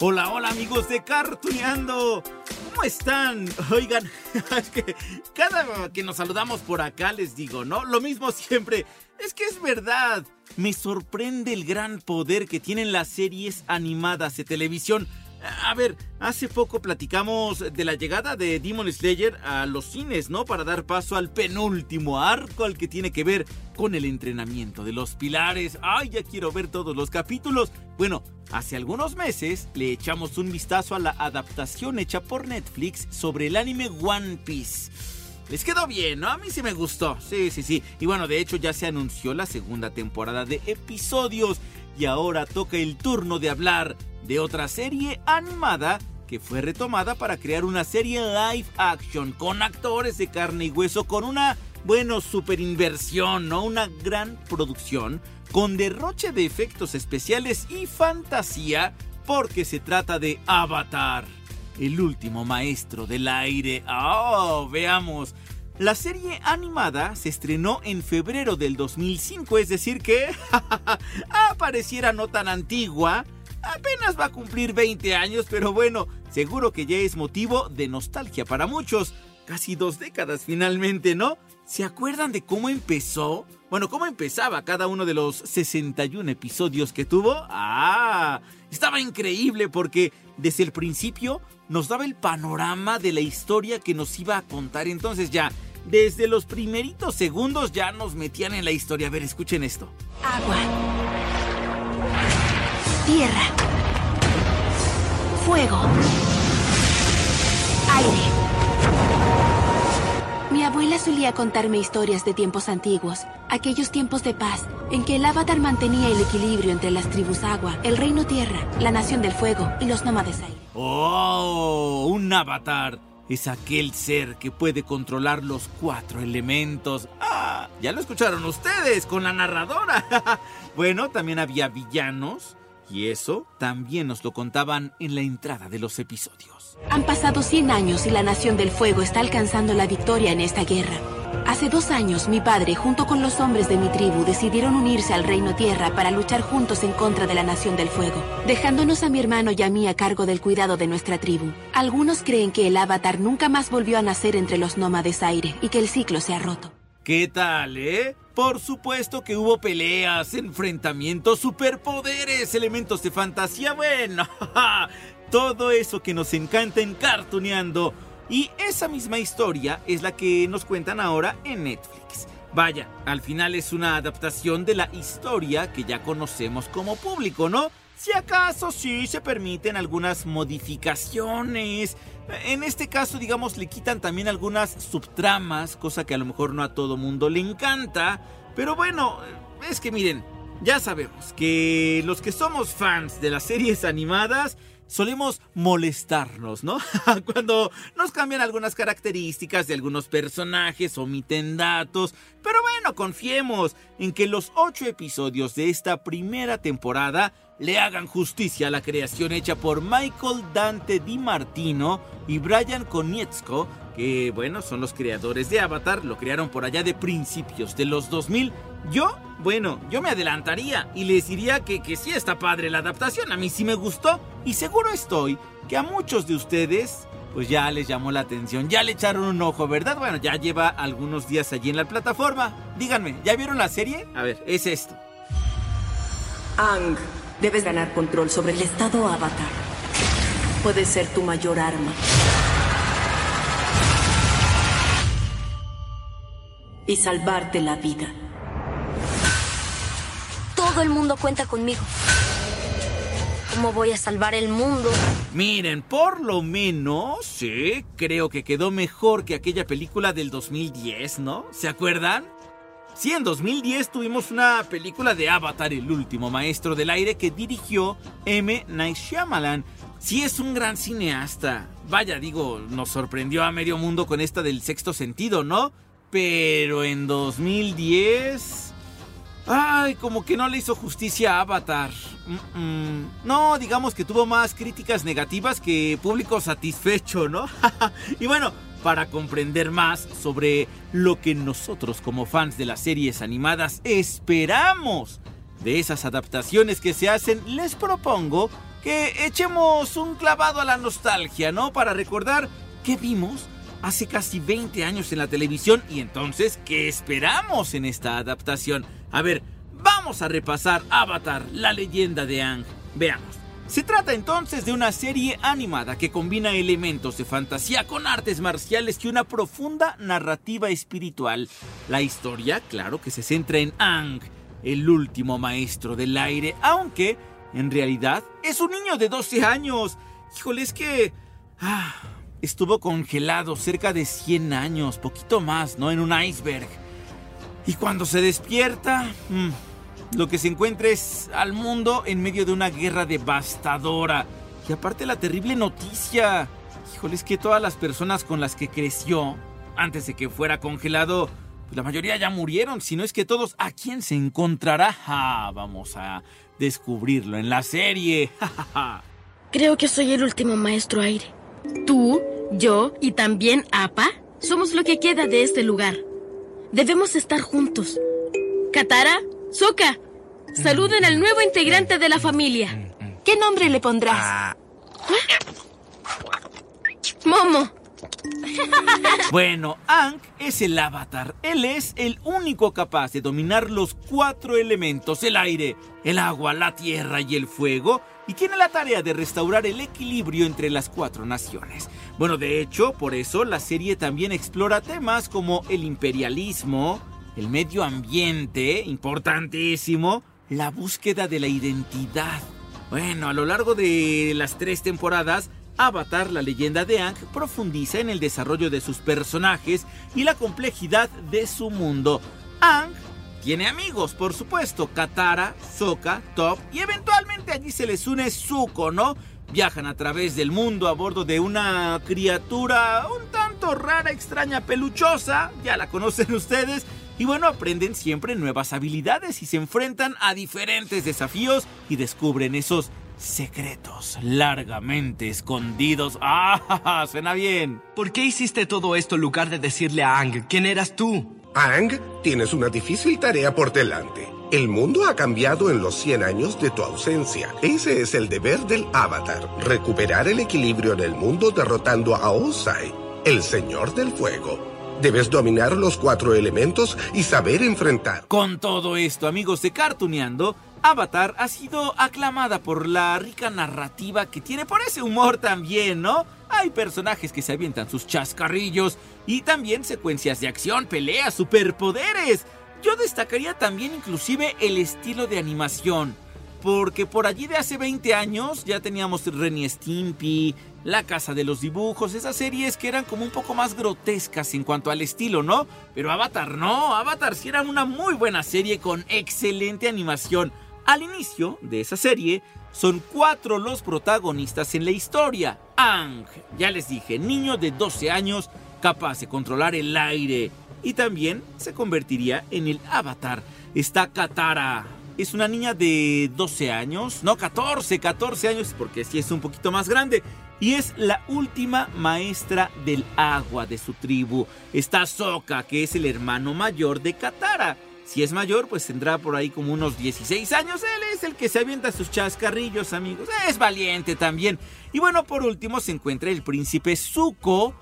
Hola, hola amigos de Cartuneando. ¿Cómo están? Oigan, es que cada que nos saludamos por acá les digo, ¿no? Lo mismo siempre. Es que es verdad. Me sorprende el gran poder que tienen las series animadas de televisión. A ver, hace poco platicamos de la llegada de Demon Slayer a los cines, ¿no? Para dar paso al penúltimo arco al que tiene que ver con el entrenamiento de los pilares. ¡Ay, ya quiero ver todos los capítulos! Bueno, hace algunos meses le echamos un vistazo a la adaptación hecha por Netflix sobre el anime One Piece. Les quedó bien, ¿no? A mí sí me gustó. Sí, sí, sí. Y bueno, de hecho ya se anunció la segunda temporada de episodios. Y ahora toca el turno de hablar de otra serie animada que fue retomada para crear una serie live action con actores de carne y hueso, con una, bueno, super inversión, ¿no? Una gran producción, con derroche de efectos especiales y fantasía, porque se trata de Avatar, el último maestro del aire. ¡Oh! Veamos. La serie animada se estrenó en febrero del 2005, es decir que pareciera no tan antigua. Apenas va a cumplir 20 años, pero bueno, seguro que ya es motivo de nostalgia para muchos. Casi dos décadas finalmente, ¿no? ¿Se acuerdan de cómo empezó? Bueno, ¿cómo empezaba cada uno de los 61 episodios que tuvo? ¡Ah! Estaba increíble porque desde el principio nos daba el panorama de la historia que nos iba a contar. Entonces ya, desde los primeritos segundos ya nos metían en la historia. A ver, escuchen esto. Agua. Tierra. Fuego. Aire. Mi abuela solía contarme historias de tiempos antiguos, aquellos tiempos de paz, en que el avatar mantenía el equilibrio entre las tribus agua, el reino tierra, la nación del fuego y los nómades aire. ¡Oh! Un avatar es aquel ser que puede controlar los cuatro elementos. ¡Ah! Ya lo escucharon ustedes con la narradora. bueno, también había villanos. Y eso también nos lo contaban en la entrada de los episodios. Han pasado 100 años y la Nación del Fuego está alcanzando la victoria en esta guerra. Hace dos años, mi padre, junto con los hombres de mi tribu, decidieron unirse al Reino Tierra para luchar juntos en contra de la Nación del Fuego, dejándonos a mi hermano y a mí a cargo del cuidado de nuestra tribu. Algunos creen que el Avatar nunca más volvió a nacer entre los nómades aire y que el ciclo se ha roto. ¿Qué tal, eh? Por supuesto que hubo peleas, enfrentamientos, superpoderes, elementos de fantasía, bueno, todo eso que nos encanta en Cartuneando. Y esa misma historia es la que nos cuentan ahora en Netflix. Vaya, al final es una adaptación de la historia que ya conocemos como público, ¿no? Si acaso sí se permiten algunas modificaciones. En este caso, digamos, le quitan también algunas subtramas, cosa que a lo mejor no a todo mundo le encanta. Pero bueno, es que miren, ya sabemos que los que somos fans de las series animadas solemos molestarnos, ¿no? Cuando nos cambian algunas características de algunos personajes, omiten datos, pero bueno, confiemos en que los ocho episodios de esta primera temporada le hagan justicia a la creación hecha por Michael Dante Di Martino y Brian Konietzko, que bueno, son los creadores de Avatar, lo crearon por allá de principios de los 2000. Yo, bueno, yo me adelantaría y les diría que, que sí está padre la adaptación, a mí sí me gustó y seguro estoy que a muchos de ustedes pues ya les llamó la atención, ya le echaron un ojo, ¿verdad? Bueno, ya lleva algunos días allí en la plataforma. Díganme, ¿ya vieron la serie? A ver, es esto. Ang, debes ganar control sobre el estado avatar. Puede ser tu mayor arma. Y salvarte la vida. Todo el mundo cuenta conmigo. ¿Cómo voy a salvar el mundo? Miren, por lo menos, sí, creo que quedó mejor que aquella película del 2010, ¿no? ¿Se acuerdan? Sí, en 2010 tuvimos una película de Avatar, el último maestro del aire, que dirigió M. Night Shyamalan. Sí, es un gran cineasta. Vaya, digo, nos sorprendió a medio mundo con esta del sexto sentido, ¿no? Pero en 2010... Ay, como que no le hizo justicia a Avatar. No, digamos que tuvo más críticas negativas que público satisfecho, ¿no? y bueno, para comprender más sobre lo que nosotros como fans de las series animadas esperamos de esas adaptaciones que se hacen, les propongo que echemos un clavado a la nostalgia, ¿no? Para recordar qué vimos hace casi 20 años en la televisión y entonces qué esperamos en esta adaptación. A ver, vamos a repasar Avatar, la leyenda de Ang. Veamos. Se trata entonces de una serie animada que combina elementos de fantasía con artes marciales y una profunda narrativa espiritual. La historia, claro que se centra en Ang, el último maestro del aire, aunque en realidad es un niño de 12 años. Híjole, es que... Ah, estuvo congelado cerca de 100 años, poquito más, ¿no? En un iceberg. Y cuando se despierta... Mm, lo que se encuentra es al mundo en medio de una guerra devastadora. Y aparte la terrible noticia. Híjole, es que todas las personas con las que creció, antes de que fuera congelado, pues la mayoría ya murieron. Si no es que todos, ¿a quién se encontrará? vamos a descubrirlo en la serie. Creo que soy el último maestro aire. Tú, yo y también Apa somos lo que queda de este lugar. Debemos estar juntos. Katara, Soka, saluden al nuevo integrante de la familia. ¿Qué nombre le pondrás? Momo. Bueno, Ankh es el avatar. Él es el único capaz de dominar los cuatro elementos, el aire, el agua, la tierra y el fuego, y tiene la tarea de restaurar el equilibrio entre las cuatro naciones. Bueno, de hecho, por eso la serie también explora temas como el imperialismo, el medio ambiente, importantísimo, la búsqueda de la identidad. Bueno, a lo largo de las tres temporadas, Avatar, la leyenda de Aang, profundiza en el desarrollo de sus personajes y la complejidad de su mundo. Aang tiene amigos, por supuesto, Katara, Sokka, Top y eventualmente allí se les une Zuko, ¿no? Viajan a través del mundo a bordo de una criatura un tanto rara, extraña, peluchosa, ya la conocen ustedes, y bueno, aprenden siempre nuevas habilidades y se enfrentan a diferentes desafíos y descubren esos secretos largamente escondidos. ¡Ah! Suena bien. ¿Por qué hiciste todo esto en lugar de decirle a Ang quién eras tú? Ang, tienes una difícil tarea por delante. El mundo ha cambiado en los 100 años de tu ausencia. Ese es el deber del avatar, recuperar el equilibrio en el mundo derrotando a Osai, el señor del fuego. Debes dominar los cuatro elementos y saber enfrentar. Con todo esto, amigos de Cartuneando, Avatar ha sido aclamada por la rica narrativa que tiene por ese humor también, ¿no? Hay personajes que se avientan sus chascarrillos y también secuencias de acción, peleas, superpoderes. Yo destacaría también inclusive el estilo de animación. Porque por allí de hace 20 años ya teníamos Renny Stimpy, la Casa de los Dibujos, esas series que eran como un poco más grotescas en cuanto al estilo, ¿no? Pero Avatar no, Avatar sí era una muy buena serie con excelente animación. Al inicio de esa serie, son cuatro los protagonistas en la historia. Ang, ya les dije, niño de 12 años, capaz de controlar el aire. Y también se convertiría en el avatar. Está Katara. Es una niña de 12 años, no 14, 14 años, porque sí es un poquito más grande y es la última maestra del agua de su tribu. Está Sokka, que es el hermano mayor de Katara. Si es mayor, pues tendrá por ahí como unos 16 años. Él es el que se avienta sus chascarrillos, amigos. Es valiente también. Y bueno, por último se encuentra el príncipe Zuko.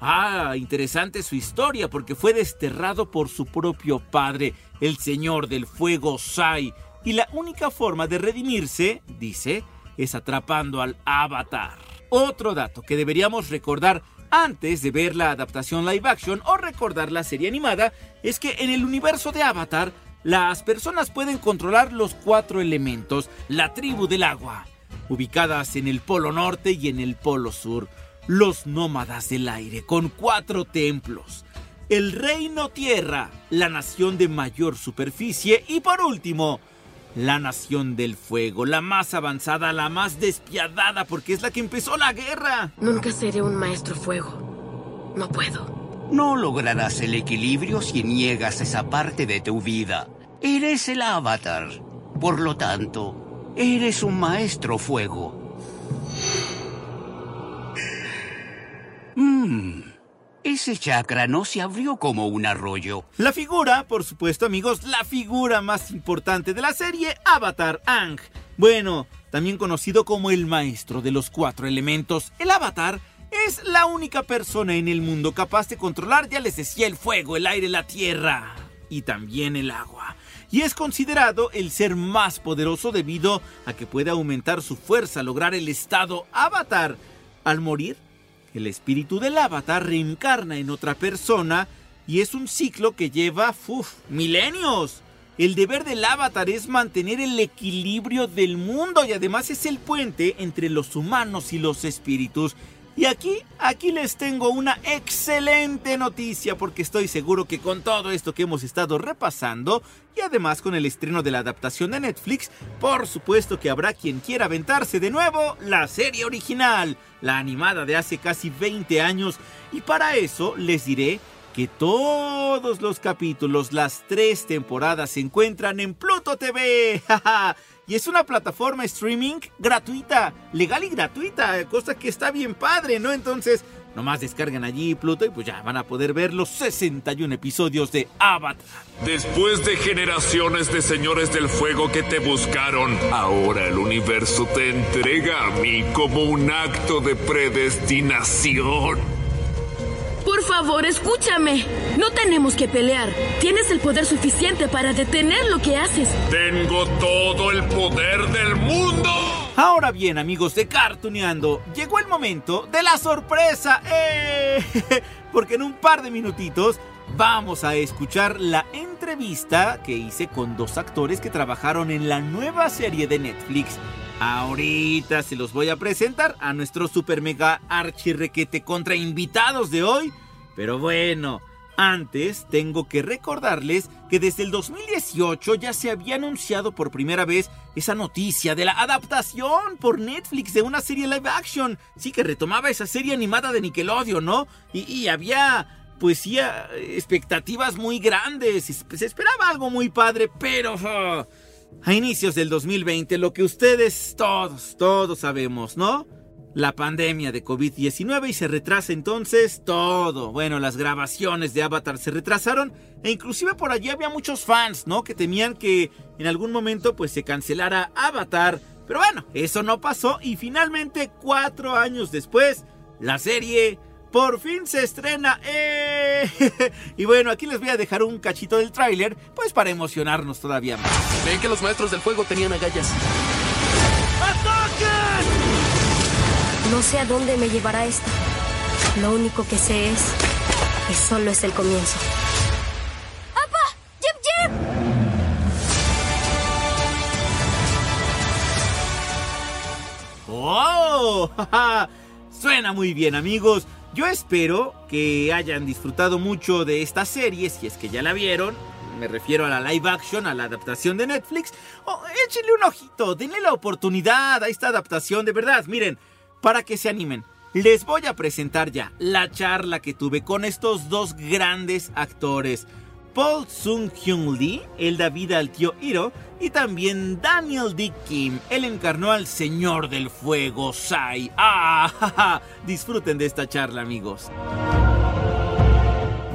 Ah, interesante su historia porque fue desterrado por su propio padre, el señor del fuego Sai. Y la única forma de redimirse, dice, es atrapando al avatar. Otro dato que deberíamos recordar antes de ver la adaptación live action o recordar la serie animada es que en el universo de Avatar las personas pueden controlar los cuatro elementos, la tribu del agua, ubicadas en el polo norte y en el polo sur, los nómadas del aire con cuatro templos, el Reino Tierra, la nación de mayor superficie y por último, la nación del fuego, la más avanzada, la más despiadada porque es la que empezó la guerra. Nunca seré un maestro fuego. No puedo. No lograrás el equilibrio si niegas esa parte de tu vida. Eres el avatar. Por lo tanto, eres un maestro fuego. Mmm. Ese chakra no se abrió como un arroyo. La figura, por supuesto amigos, la figura más importante de la serie, Avatar Ang. Bueno, también conocido como el maestro de los cuatro elementos, el Avatar es la única persona en el mundo capaz de controlar, ya les decía, el fuego, el aire, la tierra y también el agua. Y es considerado el ser más poderoso debido a que puede aumentar su fuerza, lograr el estado Avatar. Al morir, el espíritu del avatar reencarna en otra persona y es un ciclo que lleva uf, milenios. El deber del avatar es mantener el equilibrio del mundo y además es el puente entre los humanos y los espíritus. Y aquí, aquí les tengo una excelente noticia porque estoy seguro que con todo esto que hemos estado repasando y además con el estreno de la adaptación de Netflix, por supuesto que habrá quien quiera aventarse de nuevo la serie original, la animada de hace casi 20 años. Y para eso les diré que todos los capítulos, las tres temporadas se encuentran en Pluto TV. y es una plataforma streaming gratuita, legal y gratuita, cosa que está bien padre, ¿no? Entonces, nomás descargan allí Pluto y pues ya van a poder ver los 61 episodios de Avatar. Después de generaciones de señores del fuego que te buscaron, ahora el universo te entrega a mí como un acto de predestinación. Por favor, escúchame. No tenemos que pelear. Tienes el poder suficiente para detener lo que haces. Tengo todo el poder del mundo. Ahora bien, amigos de Cartuneando, llegó el momento de la sorpresa. ¡Eh! Porque en un par de minutitos vamos a escuchar la entrevista que hice con dos actores que trabajaron en la nueva serie de Netflix. Ahorita se los voy a presentar a nuestro super mega archirrequete contra invitados de hoy. Pero bueno, antes tengo que recordarles que desde el 2018 ya se había anunciado por primera vez esa noticia de la adaptación por Netflix de una serie live action. Sí que retomaba esa serie animada de Nickelodeon, ¿no? Y, había pues sí, expectativas muy grandes. Se esperaba algo muy padre, pero... A inicios del 2020, lo que ustedes todos, todos sabemos, ¿no? La pandemia de COVID-19 y se retrasa entonces todo. Bueno, las grabaciones de Avatar se retrasaron e inclusive por allí había muchos fans, ¿no? Que temían que en algún momento pues se cancelara Avatar. Pero bueno, eso no pasó y finalmente cuatro años después, la serie por fin se estrena. ¡Eh! y bueno, aquí les voy a dejar un cachito del tráiler, pues para emocionarnos todavía más. Ven que los maestros del fuego tenían agallas. No sé a dónde me llevará esto. Lo único que sé es que solo es el comienzo. ¡Apa! ¡Jip, jip! ¡Oh! Suena muy bien amigos. Yo espero que hayan disfrutado mucho de esta serie, si es que ya la vieron. Me refiero a la live action, a la adaptación de Netflix. Oh, échenle un ojito, denle la oportunidad a esta adaptación, de verdad. Miren, para que se animen, les voy a presentar ya la charla que tuve con estos dos grandes actores. Paul Sung Hyun Lee, el David al tío Hiro, y también Daniel D. Kim, él encarnó al Señor del Fuego, Sai. ¡Ah! Disfruten de esta charla, amigos.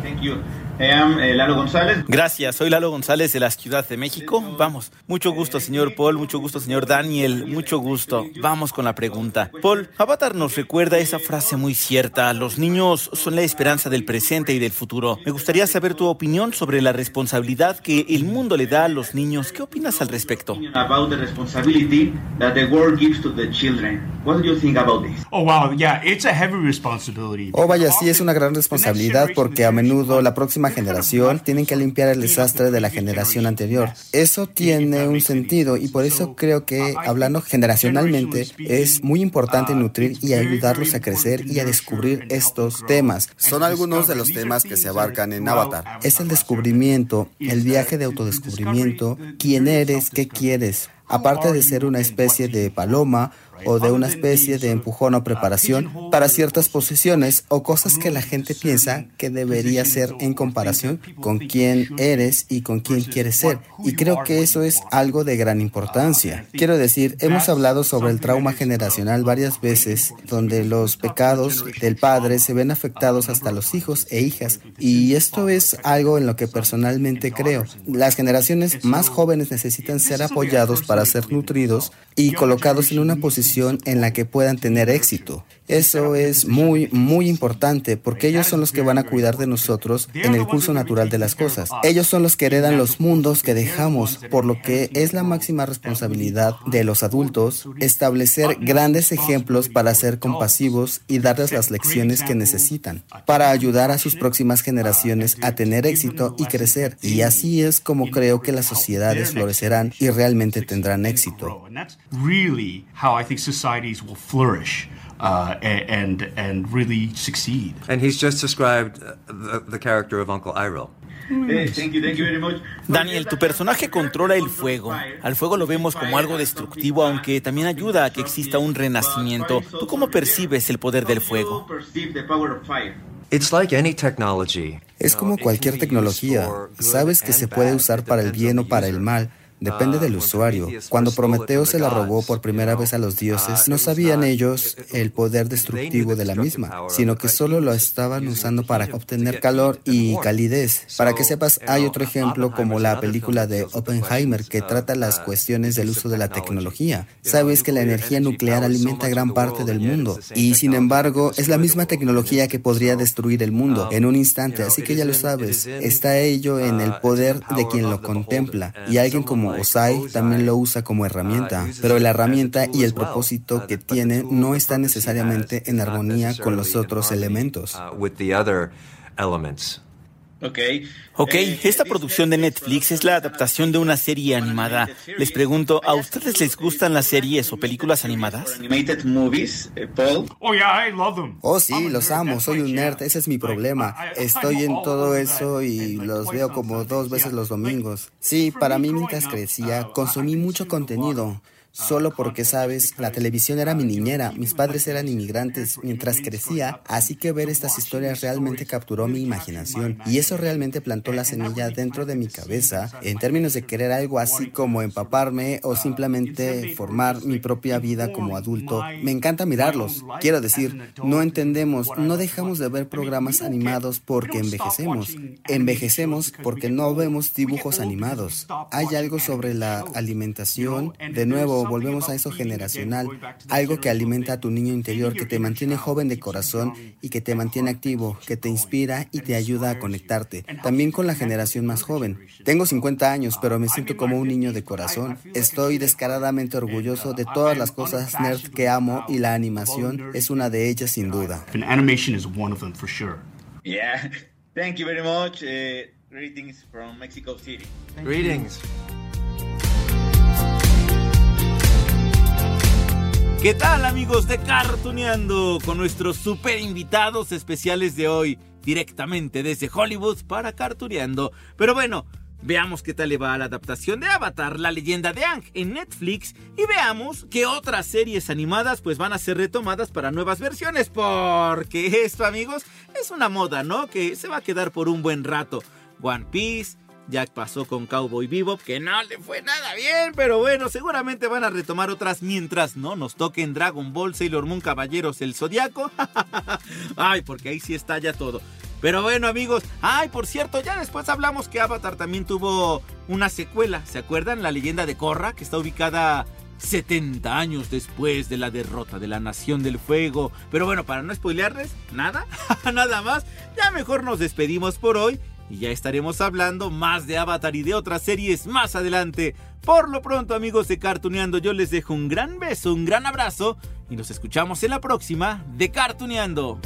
Thank you. Eh, Lalo González. Gracias, soy Lalo González de la Ciudad de México. Vamos, mucho gusto, señor Paul, mucho gusto, señor Daniel, mucho gusto. Vamos con la pregunta. Paul, Avatar nos recuerda esa frase muy cierta, los niños son la esperanza del presente y del futuro. Me gustaría saber tu opinión sobre la responsabilidad que el mundo le da a los niños. ¿Qué opinas al respecto? About the responsibility that the world gives to the children. What do you think about this? Oh wow, yeah, it's a heavy responsibility. Oh vaya, sí es una gran responsabilidad porque a menudo la próxima generación tienen que limpiar el desastre de la generación anterior. Eso tiene un sentido y por eso creo que hablando generacionalmente es muy importante nutrir y ayudarlos a crecer y a descubrir estos temas. Son algunos de los temas que se abarcan en Avatar. Es el descubrimiento, el viaje de autodescubrimiento, quién eres, qué quieres. Aparte de ser una especie de paloma o de una especie de empujón o preparación para ciertas posiciones o cosas que la gente piensa que debería ser en comparación con quién eres y con quién quieres ser. Y creo que eso es algo de gran importancia. Quiero decir, hemos hablado sobre el trauma generacional varias veces, donde los pecados del padre se ven afectados hasta los hijos e hijas. Y esto es algo en lo que personalmente creo. Las generaciones más jóvenes necesitan ser apoyados para ser nutridos y colocados en una posición en la que puedan tener éxito. Eso es muy, muy importante porque ellos son los que van a cuidar de nosotros en el curso natural de las cosas. Ellos son los que heredan los mundos que dejamos, por lo que es la máxima responsabilidad de los adultos establecer grandes ejemplos para ser compasivos y darles las lecciones que necesitan, para ayudar a sus próximas generaciones a tener éxito y crecer. Y así es como creo que las sociedades florecerán y realmente tendrán éxito. Uh, and and really succeed. And he's just described the, the character of Uncle Iroh. Daniel, tu personaje controla el fuego. Al fuego lo vemos como algo destructivo, aunque también ayuda a que exista un renacimiento. ¿Tú cómo percibes el poder del fuego? Es como cualquier tecnología. Sabes que se puede usar para el bien o para el mal. Depende del usuario. Cuando Prometeo se la robó por primera vez a los dioses, no sabían ellos el poder destructivo de la misma, sino que solo lo estaban usando para obtener calor y calidez. Para que sepas, hay otro ejemplo como la película de Oppenheimer que trata las cuestiones del uso de la tecnología. Sabes que la energía nuclear alimenta gran parte del mundo y sin embargo es la misma tecnología que podría destruir el mundo. en un instante, así que ya lo sabes, está ello en el poder de quien lo contempla y alguien como Osai también lo usa como herramienta, pero la herramienta y el propósito que tiene no está necesariamente en armonía con los otros elementos. Ok. Ok, eh, esta producción de Netflix es la adaptación de una serie animada. Les pregunto, ¿a ustedes les gustan las series o películas animadas? Eh, oh, sí, los amo. Soy un nerd. Ese es mi problema. Estoy en todo eso y los veo como dos veces los domingos. Sí, para mí mientras crecía, consumí mucho contenido solo porque, sabes, la televisión era mi niñera, mis padres eran inmigrantes mientras crecía, así que ver estas historias realmente capturó mi imaginación y eso realmente plantó la semilla dentro de mi cabeza en términos de querer algo así como empaparme o simplemente formar mi propia vida como adulto. Me encanta mirarlos. Quiero decir, no entendemos, no dejamos de ver programas animados porque envejecemos. Envejecemos porque no vemos dibujos animados. Hay algo sobre la alimentación, de nuevo, volvemos a eso generacional, algo que alimenta a tu niño interior, que te mantiene joven de corazón y que te mantiene activo, que te inspira y te ayuda a conectarte. También con la generación más joven. Tengo 50 años, pero me siento como un niño de corazón. Estoy descaradamente orgulloso de todas las cosas nerd que amo y la animación es una de ellas sin duda. Yeah. Thank you very much. Uh, greetings from Mexico City. Greetings. ¿Qué tal amigos de Cartuneando? Con nuestros super invitados especiales de hoy, directamente desde Hollywood para Cartuneando. Pero bueno, veamos qué tal le va a la adaptación de Avatar, la leyenda de Ang en Netflix y veamos qué otras series animadas pues van a ser retomadas para nuevas versiones. Porque esto amigos es una moda, ¿no? Que se va a quedar por un buen rato. One Piece, ya pasó con Cowboy Bebop, que no le fue nada bien, pero bueno, seguramente van a retomar otras mientras no nos toquen Dragon Ball, Sailor Moon, Caballeros, el Zodiaco. Ay, porque ahí sí está ya todo. Pero bueno, amigos, ay, por cierto, ya después hablamos que Avatar también tuvo una secuela, ¿se acuerdan? La leyenda de Korra, que está ubicada 70 años después de la derrota de la Nación del Fuego. Pero bueno, para no spoilearles, nada, nada más, ya mejor nos despedimos por hoy y ya estaremos hablando más de Avatar y de otras series más adelante. Por lo pronto, amigos de Cartuneando, yo les dejo un gran beso, un gran abrazo y nos escuchamos en la próxima de Cartuneando.